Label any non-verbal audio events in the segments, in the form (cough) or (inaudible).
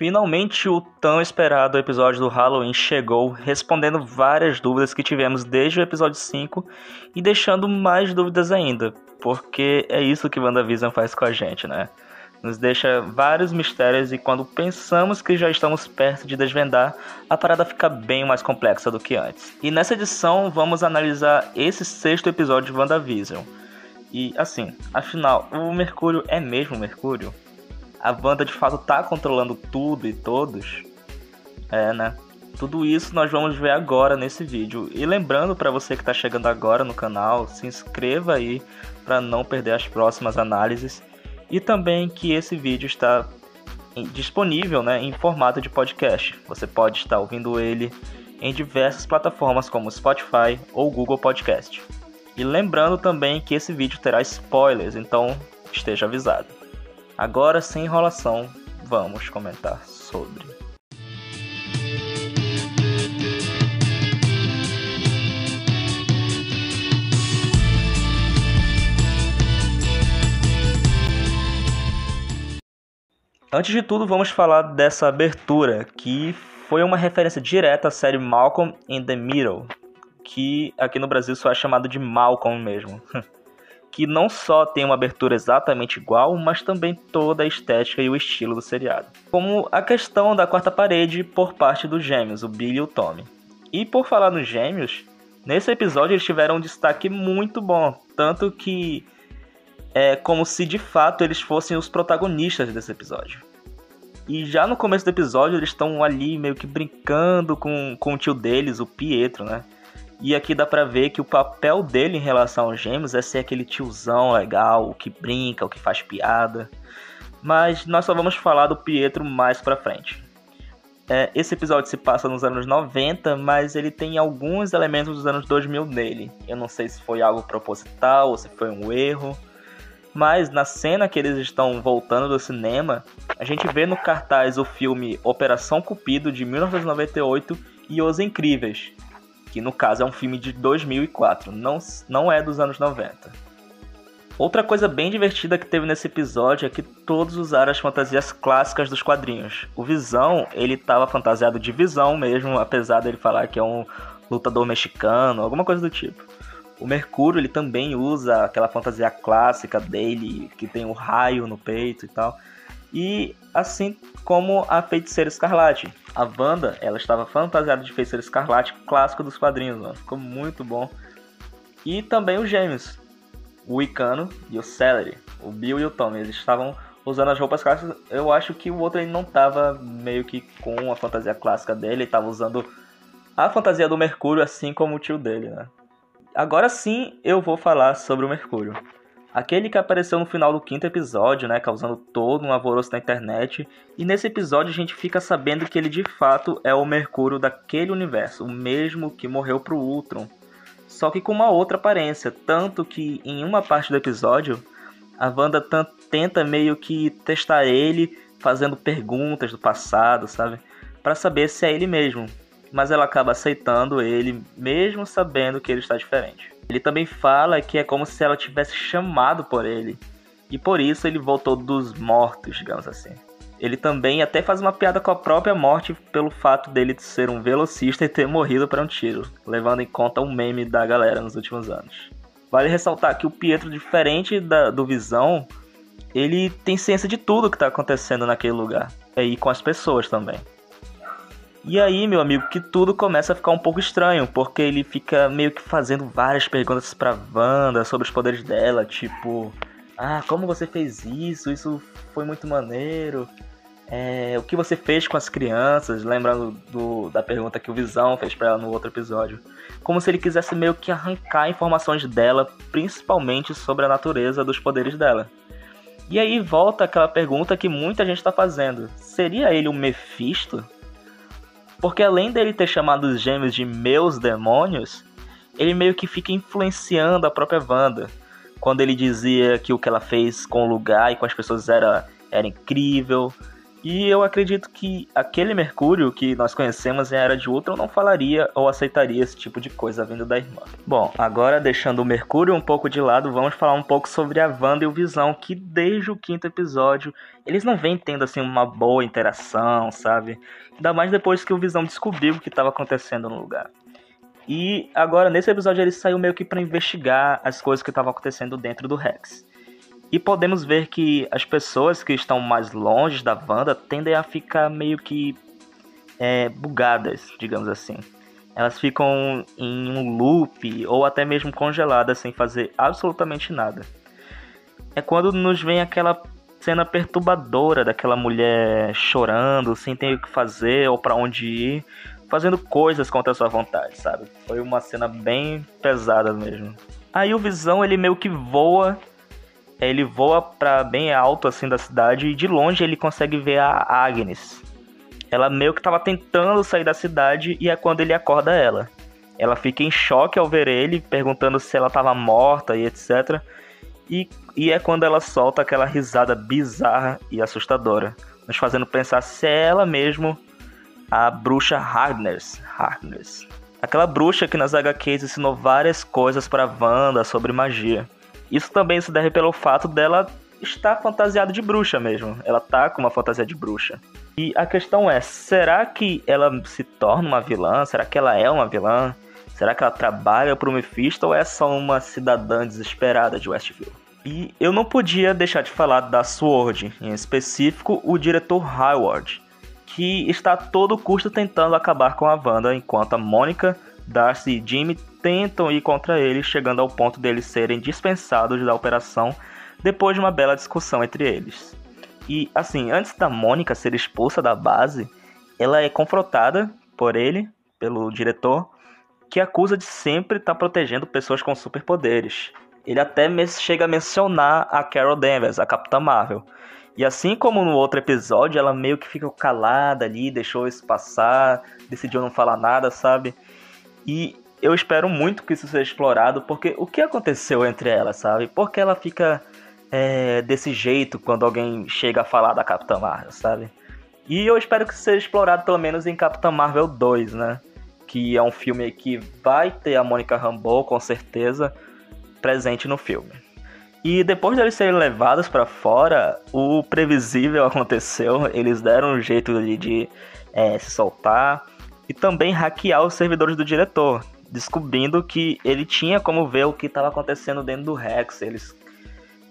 Finalmente o tão esperado episódio do Halloween chegou, respondendo várias dúvidas que tivemos desde o episódio 5 e deixando mais dúvidas ainda, porque é isso que WandaVision faz com a gente, né? Nos deixa vários mistérios e quando pensamos que já estamos perto de desvendar, a parada fica bem mais complexa do que antes. E nessa edição vamos analisar esse sexto episódio de WandaVision. E assim, afinal, o Mercúrio é mesmo Mercúrio? A Wanda de fato tá controlando tudo e todos, é, né? Tudo isso nós vamos ver agora nesse vídeo. E lembrando para você que está chegando agora no canal, se inscreva aí para não perder as próximas análises. E também que esse vídeo está disponível né, em formato de podcast. Você pode estar ouvindo ele em diversas plataformas como Spotify ou Google Podcast. E lembrando também que esse vídeo terá spoilers, então esteja avisado. Agora, sem enrolação, vamos comentar sobre. Antes de tudo, vamos falar dessa abertura, que foi uma referência direta à série Malcolm in the Middle, que aqui no Brasil só é chamado de Malcolm mesmo. (laughs) que não só tem uma abertura exatamente igual, mas também toda a estética e o estilo do seriado. Como a questão da quarta parede por parte dos gêmeos, o Billy e o Tommy. E por falar nos gêmeos, nesse episódio eles tiveram um destaque muito bom, tanto que é como se de fato eles fossem os protagonistas desse episódio. E já no começo do episódio eles estão ali meio que brincando com, com o tio deles, o Pietro, né? E aqui dá pra ver que o papel dele em relação aos gêmeos é ser aquele tiozão legal, o que brinca, o que faz piada. Mas nós só vamos falar do Pietro mais pra frente. É, esse episódio se passa nos anos 90, mas ele tem alguns elementos dos anos 2000 nele. Eu não sei se foi algo proposital ou se foi um erro. Mas na cena que eles estão voltando do cinema, a gente vê no cartaz o filme Operação Cupido de 1998 e Os Incríveis, que no caso é um filme de 2004, não, não é dos anos 90. Outra coisa bem divertida que teve nesse episódio é que todos usaram as fantasias clássicas dos quadrinhos. O Visão, ele estava fantasiado de Visão mesmo, apesar dele falar que é um lutador mexicano, alguma coisa do tipo. O Mercúrio, ele também usa aquela fantasia clássica dele, que tem o raio no peito e tal. E assim como a Feiticeira Escarlate. A Wanda, ela estava fantasiada de Feiticeira Escarlate, clássico dos quadrinhos, mano. Ficou muito bom. E também os gêmeos, o Icano e o Celery, o Bill e o Tommy, eles estavam usando as roupas clássicas. Eu acho que o outro ele não estava meio que com a fantasia clássica dele, ele estava usando a fantasia do Mercúrio, assim como o tio dele, né? Agora sim eu vou falar sobre o Mercúrio. Aquele que apareceu no final do quinto episódio, né, causando todo um alvoroço na internet, e nesse episódio a gente fica sabendo que ele de fato é o Mercúrio daquele universo, o mesmo que morreu pro Ultron, só que com uma outra aparência, tanto que em uma parte do episódio a Wanda tenta meio que testar ele, fazendo perguntas do passado, sabe, para saber se é ele mesmo, mas ela acaba aceitando ele mesmo sabendo que ele está diferente. Ele também fala que é como se ela tivesse chamado por ele. E por isso ele voltou dos mortos, digamos assim. Ele também até faz uma piada com a própria morte pelo fato dele ser um velocista e ter morrido para um tiro, levando em conta um meme da galera nos últimos anos. Vale ressaltar que o Pietro, diferente da, do Visão, ele tem ciência de tudo que está acontecendo naquele lugar. E com as pessoas também. E aí, meu amigo, que tudo começa a ficar um pouco estranho, porque ele fica meio que fazendo várias perguntas pra Wanda sobre os poderes dela, tipo, ah, como você fez isso? Isso foi muito maneiro. É, o que você fez com as crianças? Lembrando do, da pergunta que o Visão fez para ela no outro episódio. Como se ele quisesse meio que arrancar informações dela, principalmente sobre a natureza dos poderes dela. E aí volta aquela pergunta que muita gente está fazendo: seria ele um Mephisto? Porque além dele ter chamado os gêmeos de meus demônios, ele meio que fica influenciando a própria Wanda. Quando ele dizia que o que ela fez com o lugar e com as pessoas era, era incrível, E eu acredito que aquele Mercúrio que nós conhecemos em Era de Ultron não falaria ou aceitaria esse tipo de coisa vindo da irmã. Bom, agora deixando o Mercúrio um pouco de lado, vamos falar um pouco sobre a Wanda e o Visão, que desde o quinto episódio eles não vêm tendo assim uma boa interação, sabe? Ainda mais depois que o Visão descobriu o que estava acontecendo no lugar. E agora nesse episódio ele saiu meio que para investigar as coisas que estavam acontecendo dentro do Rex. E podemos ver que as pessoas que estão mais longe da Wanda tendem a ficar meio que é, bugadas, digamos assim. Elas ficam em um loop ou até mesmo congeladas sem fazer absolutamente nada. É quando nos vem aquela cena perturbadora daquela mulher chorando, sem ter o que fazer ou para onde ir, fazendo coisas contra a sua vontade, sabe? Foi uma cena bem pesada mesmo. Aí o Visão ele meio que voa ele voa para bem alto assim da cidade e de longe ele consegue ver a Agnes. Ela meio que estava tentando sair da cidade e é quando ele acorda ela. Ela fica em choque ao ver ele, perguntando se ela estava morta e etc. E, e é quando ela solta aquela risada bizarra e assustadora, nos fazendo pensar se é ela mesmo a bruxa Harkness. Harkness. Aquela bruxa que nas HQs ensinou várias coisas para Wanda sobre magia. Isso também se deve pelo fato dela estar fantasiada de bruxa mesmo. Ela tá com uma fantasia de bruxa. E a questão é, será que ela se torna uma vilã? Será que ela é uma vilã? Será que ela trabalha pro Mephisto ou é só uma cidadã desesperada de Westview? E eu não podia deixar de falar da Sword, em específico o diretor Howard, que está a todo custo tentando acabar com a Wanda, enquanto a Mônica, Darcy e Jimmy tentam ir contra ele, chegando ao ponto deles serem dispensados da operação depois de uma bela discussão entre eles. E assim, antes da Mônica ser expulsa da base, ela é confrontada por ele, pelo diretor, que acusa de sempre estar tá protegendo pessoas com superpoderes. Ele até chega a mencionar a Carol Danvers, a Capitã Marvel. E assim como no outro episódio, ela meio que fica calada ali, deixou isso passar, decidiu não falar nada, sabe? E eu espero muito que isso seja explorado, porque o que aconteceu entre elas, sabe? Por que ela fica é, desse jeito quando alguém chega a falar da Capitã Marvel, sabe? E eu espero que seja explorado pelo menos em Capitã Marvel 2, né? Que é um filme que vai ter a Mônica Rambeau, com certeza, presente no filme. E depois deles serem levados para fora, o previsível (laughs) aconteceu. Eles deram um jeito de, de é, se soltar e também hackear os servidores do diretor, descobrindo que ele tinha como ver o que estava acontecendo dentro do Rex. Eles,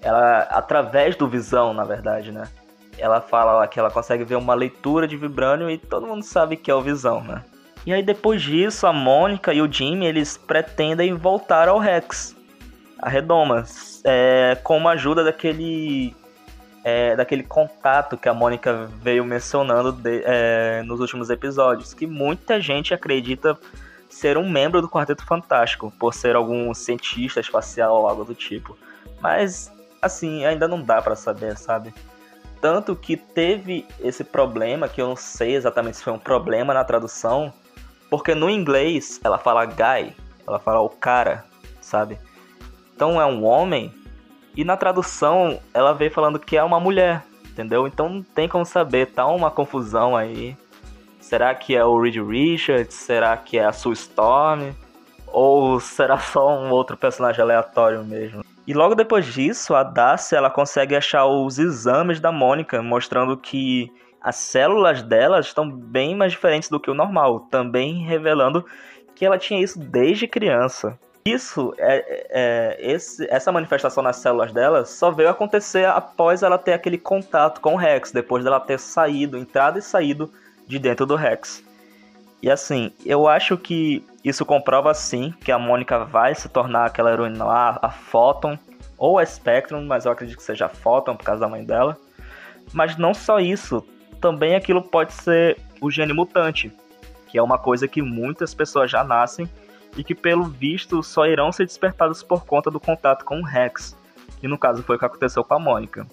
ela, através do Visão, na verdade, né? Ela fala que ela consegue ver uma leitura de Vibranium e todo mundo sabe que é o Visão, né? E aí depois disso, a Mônica e o Jimmy, eles pretendem voltar ao Rex, a Redoma, é, com a ajuda daquele é, daquele contato que a Mônica veio mencionando de, é, nos últimos episódios, que muita gente acredita ser um membro do Quarteto Fantástico, por ser algum cientista espacial ou algo do tipo. Mas, assim, ainda não dá para saber, sabe? Tanto que teve esse problema, que eu não sei exatamente se foi um problema na tradução, porque no inglês ela fala guy, ela fala o cara, sabe? Então é um homem, e na tradução ela veio falando que é uma mulher, entendeu? Então não tem como saber, tá uma confusão aí. Será que é o Reed Richards? Será que é a Sue Storm? Ou será (laughs) só um outro personagem aleatório mesmo? E logo depois disso, a Darcy ela consegue achar os exames da Mônica, mostrando que as células dela estão bem mais diferentes do que o normal, também revelando que ela tinha isso desde criança. Isso, é, é, esse, essa manifestação nas células dela só veio acontecer após ela ter aquele contato com o Rex, depois dela ter saído, entrado e saído de dentro do Rex. E assim, eu acho que isso comprova sim que a Mônica vai se tornar aquela heroína lá, a Photon, ou a Spectrum, mas eu acredito que seja a Photon por causa da mãe dela. Mas não só isso, também aquilo pode ser o gene mutante, que é uma coisa que muitas pessoas já nascem e que pelo visto só irão ser despertadas por conta do contato com o Rex, que no caso foi o que aconteceu com a Mônica.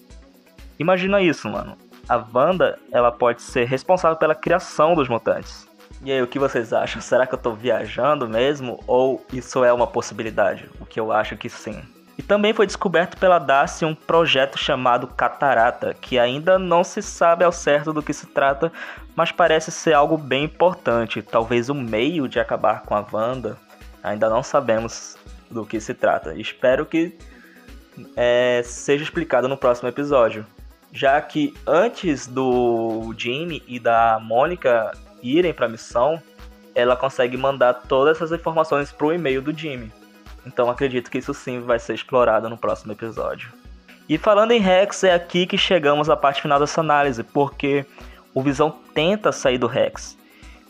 Imagina isso, mano a Wanda ela pode ser responsável pela criação dos mutantes. E aí, o que vocês acham? Será que eu tô viajando mesmo? Ou isso é uma possibilidade? O que eu acho que sim. E também foi descoberto pela Darcy um projeto chamado Catarata, que ainda não se sabe ao certo do que se trata, mas parece ser algo bem importante, talvez o meio de acabar com a Wanda. Ainda não sabemos do que se trata. Espero que é, seja explicado no próximo episódio. Já que antes do Jimmy e da Mônica irem para a missão, ela consegue mandar todas essas informações pro e-mail do Jimmy. Então acredito que isso sim vai ser explorado no próximo episódio. E falando em Rex, é aqui que chegamos à parte final dessa análise, porque o Visão tenta sair do Rex.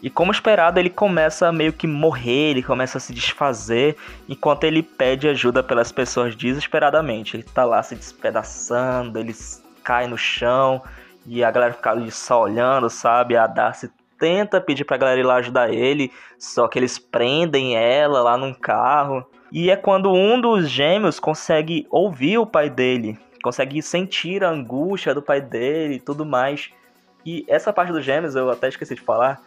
E como esperado, ele começa a meio que morrer, ele começa a se desfazer, enquanto ele pede ajuda pelas pessoas desesperadamente. Ele tá lá se despedaçando, ele cai no chão, e a galera fica ali só olhando, sabe? A Darcy tenta pedir pra galera ir lá ajudar ele, só que eles prendem ela lá num carro. E é quando um dos gêmeos consegue ouvir o pai dele, consegue sentir a angústia do pai dele e tudo mais. E essa parte dos gêmeos eu até esqueci de falar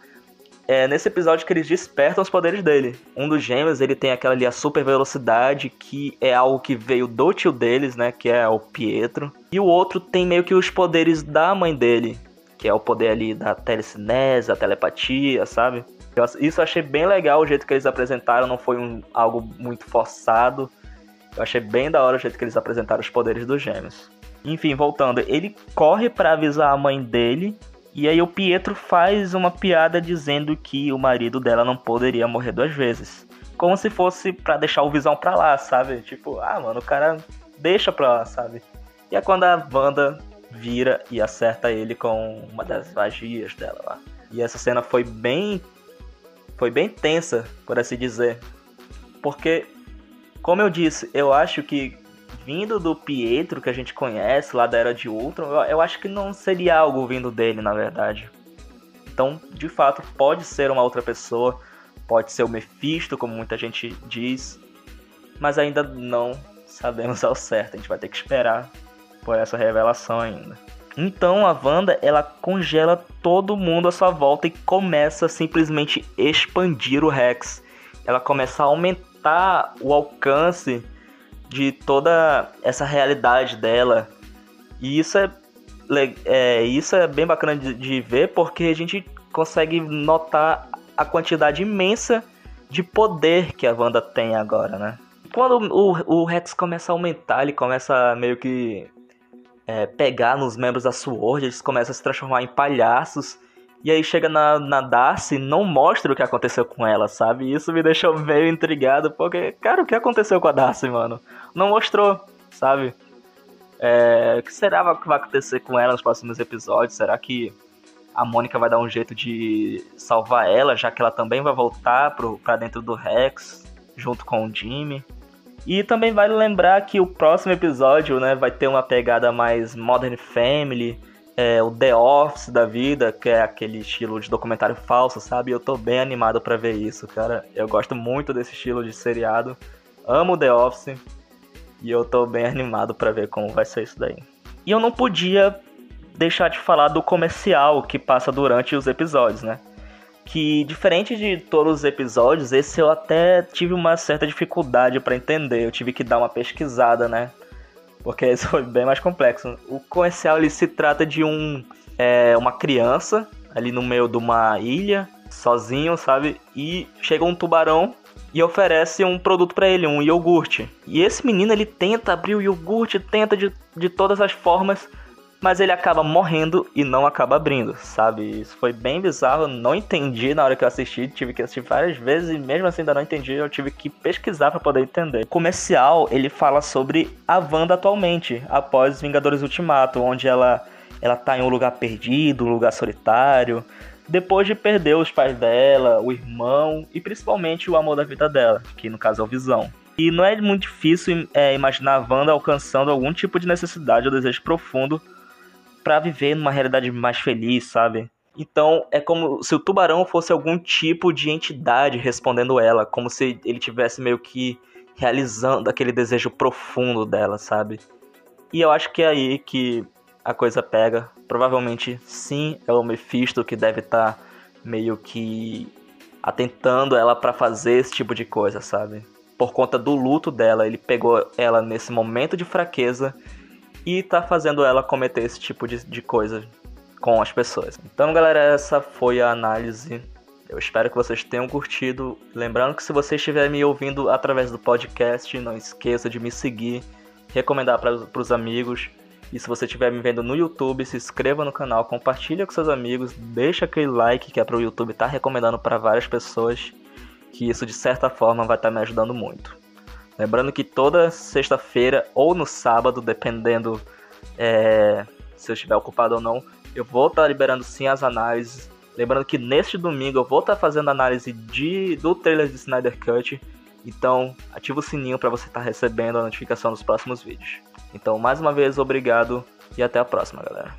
é nesse episódio que eles despertam os poderes dele. Um dos gêmeos, ele tem aquela ali, a super velocidade, que é algo que veio do tio deles, né, que é o Pietro. E o outro tem meio que os poderes da mãe dele, que é o poder ali da telecinese, a telepatia, sabe? Isso eu achei bem legal o jeito que eles apresentaram, não foi um, algo muito forçado. Eu achei bem da hora o jeito que eles apresentaram os poderes dos gêmeos. Enfim, voltando, ele corre para avisar a mãe dele e aí o Pietro faz uma piada dizendo que o marido dela não poderia morrer duas vezes. Como se fosse para deixar o Visão pra lá, sabe? Tipo, ah, mano, o cara deixa pra lá, sabe? E é quando a Wanda vira e acerta ele com uma das magias dela lá. E essa cena foi bem foi bem tensa, por assim dizer. Porque como eu disse, eu acho que vindo do Pietro que a gente conhece lá da Era de Ultron, eu, eu acho que não seria algo vindo dele, na verdade. Então, de fato, pode ser uma outra pessoa, pode ser o Mephisto, como muita gente diz, mas ainda não sabemos ao certo. A gente vai ter que esperar por essa revelação ainda. Então a Wanda ela congela todo mundo à sua volta e começa simplesmente expandir o Rex. Ela começa a aumentar o alcance de toda essa realidade dela. E isso é, é isso é bem bacana de, de ver porque a gente consegue notar a quantidade imensa de poder que a Wanda tem agora, né? Quando o, o Rex começa a aumentar, ele começa a meio que é, pegar nos membros da SWORD, eles começam a se transformar em palhaços. E aí chega na, na Darcy não mostra o que aconteceu com ela, sabe? E isso me deixou meio intrigado, porque, cara, o que aconteceu com a Darcy, mano? Não mostrou, sabe? É, o que será que vai acontecer com ela nos próximos episódios? Será que a Mônica vai dar um jeito de salvar ela, já que ela também vai voltar pro, pra dentro do Rex, junto com o Jimmy? E também vale lembrar que o próximo episódio, né, vai ter uma pegada mais Modern Family, é, o The Office da vida, que é aquele estilo de documentário falso, sabe? Eu tô bem animado para ver isso, cara. Eu gosto muito desse estilo de seriado. Amo The Office. E eu tô bem animado para ver como vai ser isso daí. E eu não podia deixar de falar do comercial que passa durante os episódios, né? Que diferente de todos os episódios, esse eu até tive uma certa dificuldade para entender. Eu tive que dar uma pesquisada, né? Porque isso foi bem mais complexo. O comercial ele se trata de um é, uma criança ali no meio de uma ilha, sozinho, sabe? E chega um tubarão e oferece um produto para ele, um iogurte. E esse menino ele tenta abrir o iogurte, tenta de, de todas as formas, mas ele acaba morrendo e não acaba abrindo, sabe? Isso foi bem bizarro, não entendi na hora que eu assisti, tive que assistir várias vezes e mesmo assim ainda não entendi, eu tive que pesquisar para poder entender. O comercial, ele fala sobre a Wanda atualmente, após Vingadores Ultimato, onde ela ela tá em um lugar perdido, um lugar solitário, depois de perder os pais dela, o irmão e principalmente o amor da vida dela, que no caso é o Visão. E não é muito difícil é, imaginar a Wanda alcançando algum tipo de necessidade ou desejo profundo para viver numa realidade mais feliz, sabe? Então é como se o tubarão fosse algum tipo de entidade respondendo ela, como se ele tivesse meio que realizando aquele desejo profundo dela, sabe? E eu acho que é aí que a coisa pega. Provavelmente sim, é o Mephisto que deve estar tá meio que atentando ela para fazer esse tipo de coisa, sabe? por conta do luto dela, ele pegou ela nesse momento de fraqueza e tá fazendo ela cometer esse tipo de, de coisa com as pessoas. Então, galera, essa foi a análise. Eu espero que vocês tenham curtido. Lembrando que se você estiver me ouvindo através do podcast, não esqueça de me seguir, recomendar para os amigos. E se você estiver me vendo no YouTube, se inscreva no canal, compartilha com seus amigos, deixa aquele like que é para o YouTube estar tá recomendando para várias pessoas que isso de certa forma vai estar tá me ajudando muito. Lembrando que toda sexta-feira ou no sábado, dependendo é, se eu estiver ocupado ou não, eu vou estar tá liberando sim as análises. Lembrando que neste domingo eu vou estar tá fazendo análise de, do trailer de Snyder Cut. Então, ativa o sininho para você estar tá recebendo a notificação dos próximos vídeos. Então, mais uma vez, obrigado e até a próxima, galera.